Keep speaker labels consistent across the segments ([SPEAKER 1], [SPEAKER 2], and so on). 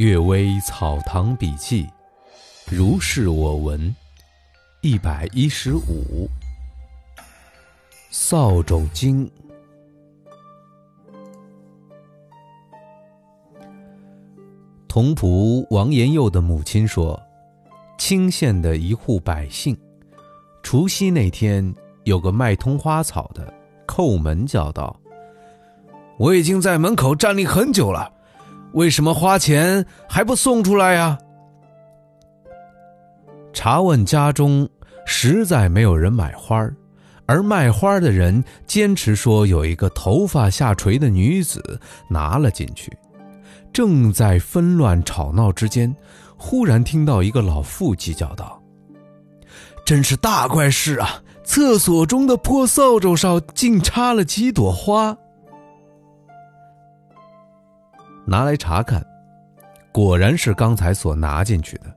[SPEAKER 1] 阅微草堂笔记，如是我闻。一百一十五，扫帚经。童仆王延佑的母亲说，清县的一户百姓，除夕那天有个卖通花草的叩门叫道：“我已经在门口站立很久了。”为什么花钱还不送出来呀？查问家中，实在没有人买花而卖花的人坚持说有一个头发下垂的女子拿了进去。正在纷乱吵闹之间，忽然听到一个老妇计叫道：“真是大怪事啊！厕所中的破扫帚上竟插了几朵花。”拿来查看，果然是刚才所拿进去的。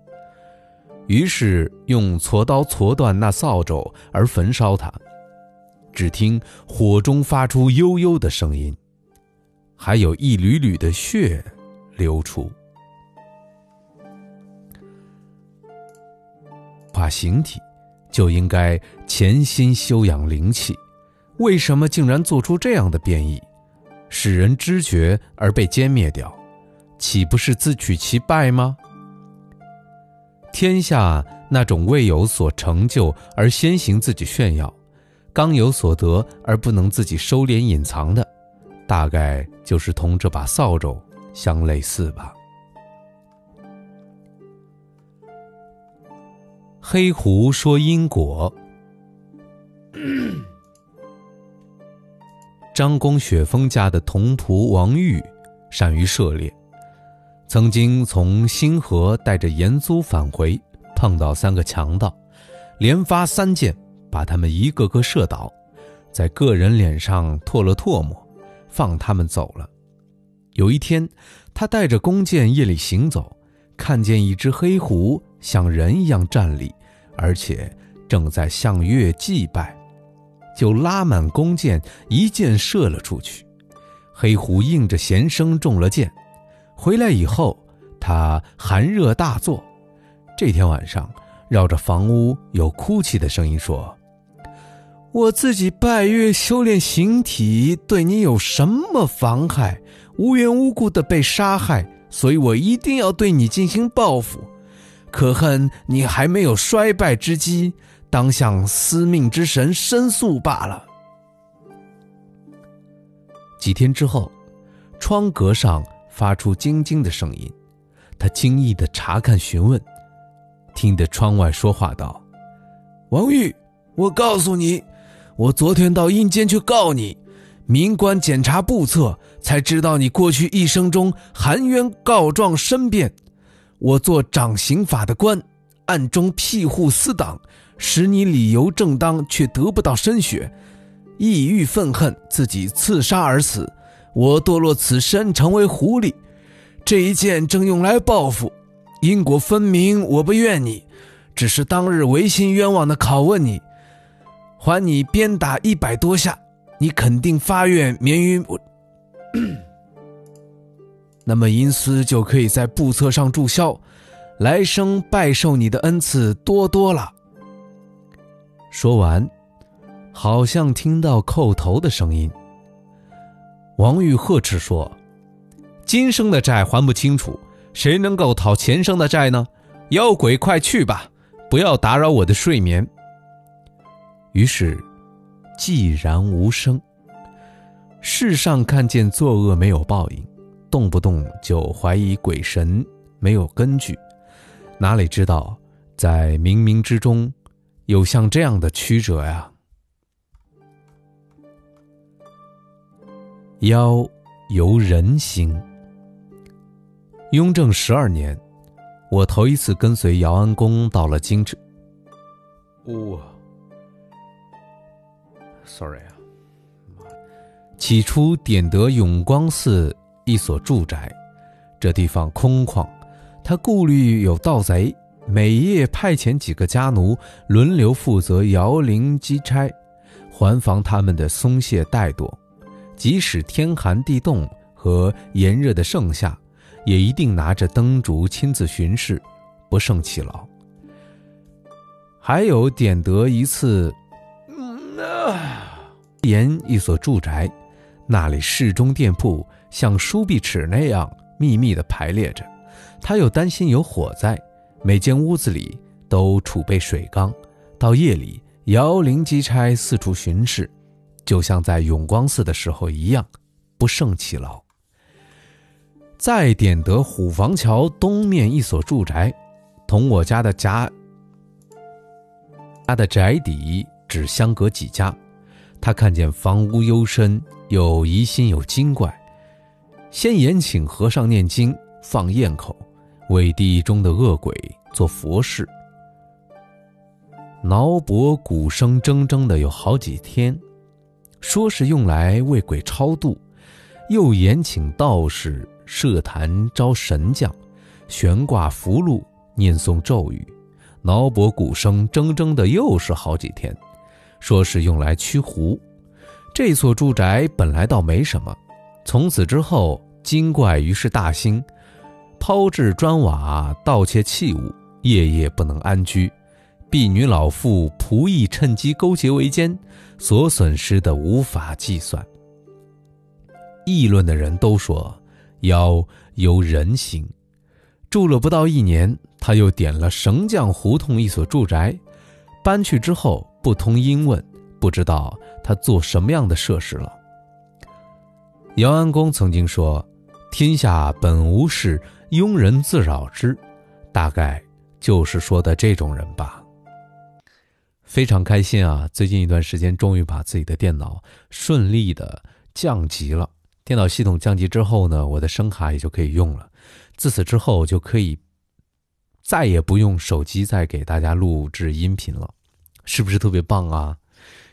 [SPEAKER 1] 于是用锉刀锉断那扫帚而焚烧它，只听火中发出悠悠的声音，还有一缕缕的血流出。画形体就应该潜心修养灵气，为什么竟然做出这样的变异？使人知觉而被歼灭掉，岂不是自取其败吗？天下那种未有所成就而先行自己炫耀，刚有所得而不能自己收敛隐藏的，大概就是同这把扫帚相类似吧。黑狐说因果。张公雪峰家的童仆王玉，善于射猎，曾经从星河带着盐租返回，碰到三个强盗，连发三箭，把他们一个个射倒，在个人脸上唾了唾沫，放他们走了。有一天，他带着弓箭夜里行走，看见一只黑狐像人一样站立，而且正在向月祭拜。就拉满弓箭，一箭射了出去。黑狐应着弦声中了箭。回来以后，他寒热大作。这天晚上，绕着房屋有哭泣的声音说：“我自己拜月修炼形体，对你有什么妨害？无缘无故的被杀害，所以我一定要对你进行报复。可恨你还没有衰败之机。”当向司命之神申诉罢了。几天之后，窗格上发出晶晶的声音，他惊异的查看询问，听得窗外说话道：“王玉，我告诉你，我昨天到阴间去告你，民官检查簿册，才知道你过去一生中含冤告状申辩。我做掌刑法的官，暗中庇护私党。”使你理由正当，却得不到申雪，意欲愤恨，自己自杀而死。我堕落此身，成为狐狸，这一剑正用来报复。因果分明，我不怨你，只是当日违心冤枉的拷问你，还你鞭打一百多下，你肯定发愿免于我。那么阴司就可以在簿册上注销，来生拜受你的恩赐多多了。说完，好像听到叩头的声音。王玉呵斥说：“今生的债还不清楚，谁能够讨前生的债呢？妖鬼，快去吧，不要打扰我的睡眠。”于是，寂然无声。世上看见作恶没有报应，动不动就怀疑鬼神没有根据，哪里知道在冥冥之中。有像这样的曲折呀！妖由人心。雍正十二年，我头一次跟随姚安公到了京城。哇，sorry 啊！起初点得永光寺一所住宅，这地方空旷，他顾虑有盗贼。每夜派遣几个家奴轮流负责摇铃击差，还防他们的松懈怠惰。即使天寒地冻和炎热的盛夏，也一定拿着灯烛亲自巡视，不胜其劳。还有点得一次，沿一所住宅，那里室中店铺像书壁尺那样密密的排列着，他又担心有火灾，每间屋子里都储备水缸，到夜里摇铃击差四处巡视，就像在永光寺的时候一样，不胜其劳。再点得虎坊桥东面一所住宅，同我家的家。他的宅邸只相隔几家，他看见房屋幽深，又疑心有精怪，先延请和尚念经放焰口，为地中的恶鬼做佛事。挠脖鼓声铮铮的有好几天，说是用来为鬼超度，又延请道士设坛招神将，悬挂符箓，念诵咒语。挠脖鼓声铮铮的，又是好几天，说是用来驱狐。这所住宅本来倒没什么，从此之后精怪于是大兴，抛掷砖瓦，盗窃器物，夜夜不能安居。婢女老妇仆役趁机勾结为奸，所损失的无法计算。议论的人都说，妖由人行。住了不到一年，他又点了绳匠胡同一所住宅，搬去之后不通音问，不知道他做什么样的设施了。姚安公曾经说：“天下本无事，庸人自扰之。”大概就是说的这种人吧。非常开心啊！最近一段时间，终于把自己的电脑顺利的降级了。电脑系统降级之后呢，我的声卡也就可以用了。自此之后，就可以再也不用手机再给大家录制音频了，是不是特别棒啊？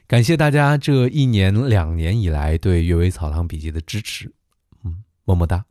[SPEAKER 1] 感谢大家这一年两年以来对《阅微草堂笔记》的支持，嗯，么么哒。